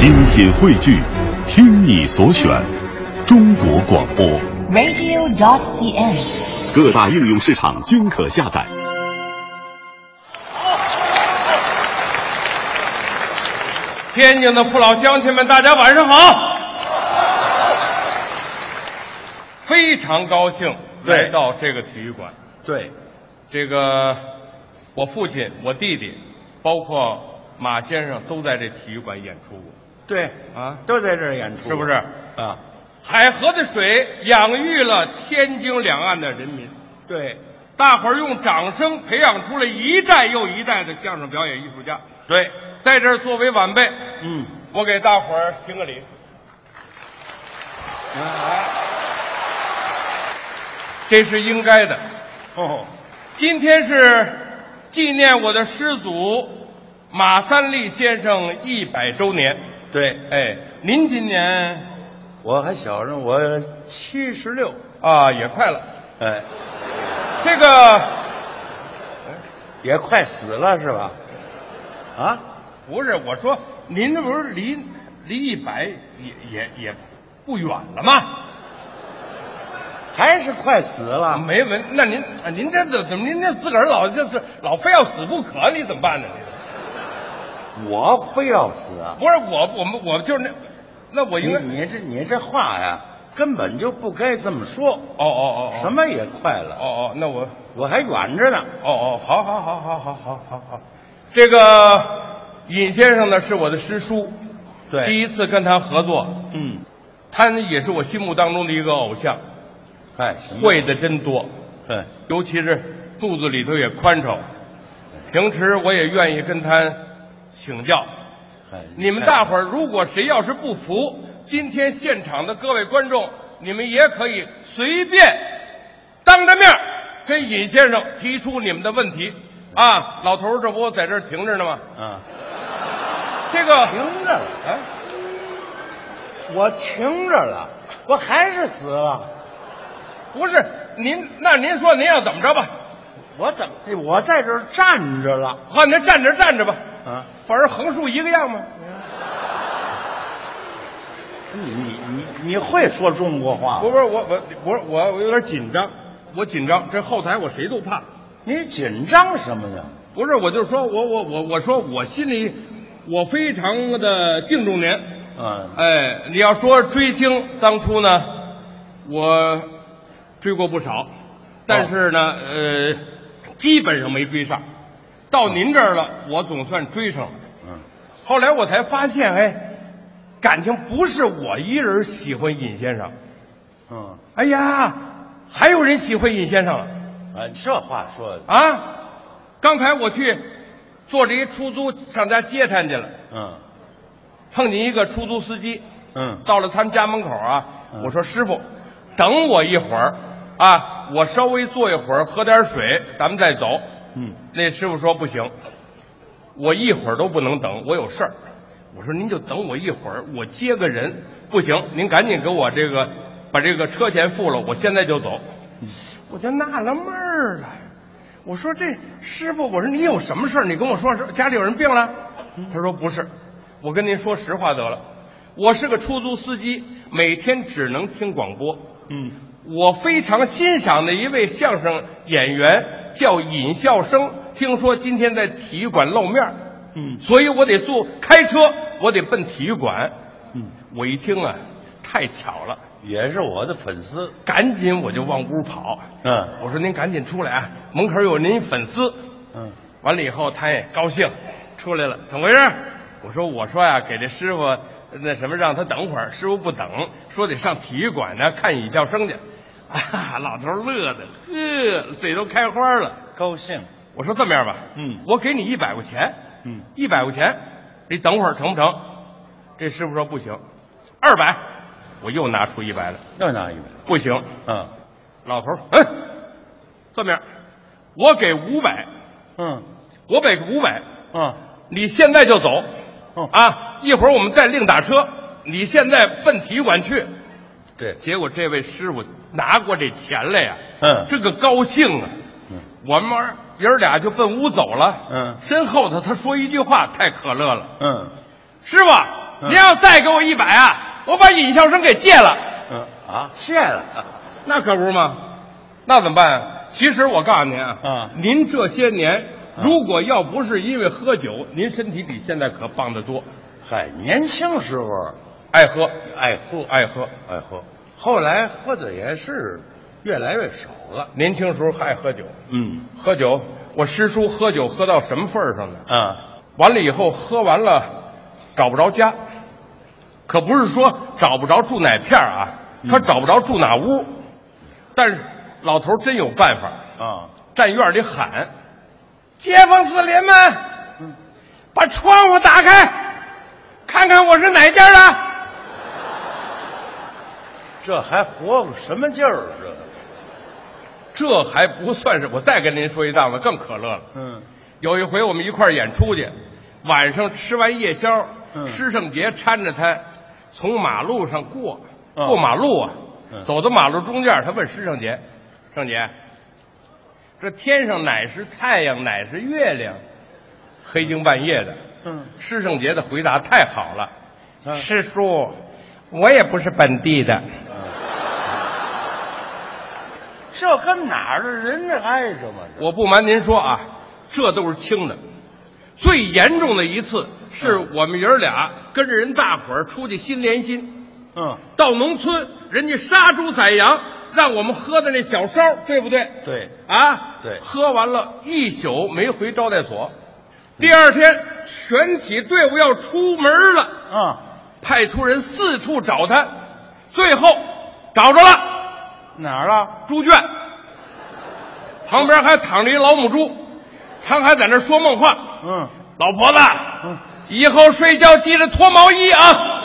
精品汇聚，听你所选，中国广播。radio.dot.cn，。各大应用市场均可下载。天津的父老乡亲们，大家晚上好！非常高兴来到这个体育馆。对，这个我父亲、我弟弟，包括马先生都在这体育馆演出过对，啊。都在这儿演出，是不是？啊？海河的水养育了天津两岸的人民，对，大伙儿用掌声培养出了一代又一代的相声表演艺术家。对，在这儿作为晚辈，嗯，我给大伙儿行个礼。这是应该的。哦，今天是纪念我的师祖马三立先生一百周年。对，哎，您今年我还小着，我七十六，啊也快了。哎，这个也快死了是吧？啊，不是我说，您这不是离离一百也也也不远了吗？还是快死了？没没，那您啊您这怎怎么您这自个儿老就是老非要死不可，你怎么办呢？你我非要死。啊？不是我我们我就是那那我应你该你这你这话呀，根本就不该这么说。哦哦哦哦。什么也快了，哦哦那我我还远着呢。哦哦，好好好好好好好好，这个尹先生呢是我的师叔，对，第一次跟他合作，嗯，他也是我心目当中的一个偶像，哎，行。会的真多，对，尤其是肚子里头也宽敞，平时我也愿意跟他请教。哎你们大伙儿如果谁要是不服，今天现场的各位观众，你们也可以随便当着面儿跟尹先生提出你们的问题啊。老头儿这不在这儿停着呢吗？啊，这个停着了，哎，我停着了，我还是死了。不是您，那您说您要怎么着吧？我怎么？我在这儿站着了好，您站着站着吧，啊！反正横竖一个样嘛。你你你你会说中国话吗？不是我我我我我有点紧张，我紧张，这后台我谁都怕。你紧张什么呀？不是，我就说我我我我说我心里我非常的敬重您。嗯，哎，你要说追星，当初呢，我追过不少，但是呢，呃，基本上没追上。到您这儿了，我总算追上了。嗯，后来我才发现，哎，感情不是我一人喜欢尹先生。嗯，哎呀，还有人喜欢尹先生了啊，这话说的，啊！刚才我去坐着一出租上家接他去了，嗯碰见一个出租司机，嗯到了他们家门口啊，嗯我说师傅，等我一会儿啊，我稍微坐一会儿，喝点水，咱们再走。嗯，那师傅说不行，我一会儿都不能等，我有事儿。我说您就等我一会儿，我接个人。不行，您赶紧给我这个把这个车钱付了，我现在就走。我就纳了闷儿了，我说这师傅，我说你有什么事儿？你跟我说说，家里有人病了？他说不是，我跟您说实话得了，我是个出租司机，每天只能听广播。嗯，我非常欣赏的一位相声演员叫尹笑声，听说今天在体育馆露面，嗯所以我得坐开车，我得奔体育馆。嗯，我一听啊，太巧了，也是我的粉丝。赶紧我就往屋跑。嗯我说您赶紧出来啊，门口有您粉丝。嗯完了以后，他也高兴，出来了，怎么回事？我说我说呀，给这师傅那什么，让他等会儿。师傅不等，说得上体育馆呢看尹笑生去。啊，老头乐的，呵，嘴都开花了。高兴。我说这么样吧，嗯我给你一百块钱，嗯一百块钱，你等会儿成不成？这师傅说不行，二百，我又拿出一百来，又拿一百。不行。嗯老头儿，嗯，这么样，我给五百，嗯我给五百，嗯你现在就走，嗯啊，一会儿我们再另打车。你现在奔体育馆去。对。结果这位师傅拿过这钱来呀，嗯这个高兴啊！嗯我们爷儿俩就奔屋走了。嗯身后头他说一句话太可乐了嗯，：“师傅，嗯您要再给我一百啊，我把尹笑生给戒了。嗯啊，戒了。那可不是吗？那怎么办啊？其实我告诉您啊，啊您这些年如果要不是因为喝酒，您身体比现在可棒得多。嗨，年轻时候爱喝，爱喝，爱喝，爱喝，后来喝的也是越来越少了。年轻时候还爱喝酒，嗯。喝酒。我师叔喝酒喝到什么份儿上呢？啊，完了以后喝完了，找不着家，可不是说找不着住哪片儿啊，他找不着住哪屋。但是老头儿真有办法，啊，站院里喊：“街坊四邻们，把窗户打开，看看我是哪家的。这还活个什么劲儿？这”这还不算是，我再跟您说一档子更可乐了。嗯有一回我们一块儿演出去，晚上吃完夜宵，嗯施圣杰搀着他从马路上过，嗯过马路啊，嗯走到马路中间，他问施胜杰：“胜杰，这天上哪是太阳，哪是月亮？黑更半夜的。”嗯。施圣杰的回答太好了，嗯。师叔，我也不是本地的。这跟哪儿的人挨着吗？这？我不瞒您说啊，这都是轻的，最严重的一次是我们爷儿俩跟着人大伙儿出去心连心，嗯，到农村人家杀猪宰羊，让我们喝的那小烧，对不对？对，啊，对。喝完了一宿没回招待所，第二天全体队伍要出门了，啊，派出人四处找他，最后找着了。哪儿了？猪圈，旁边还躺着一老母猪，他还在那说梦话。嗯老婆子，嗯，以后睡觉记得脱毛衣啊！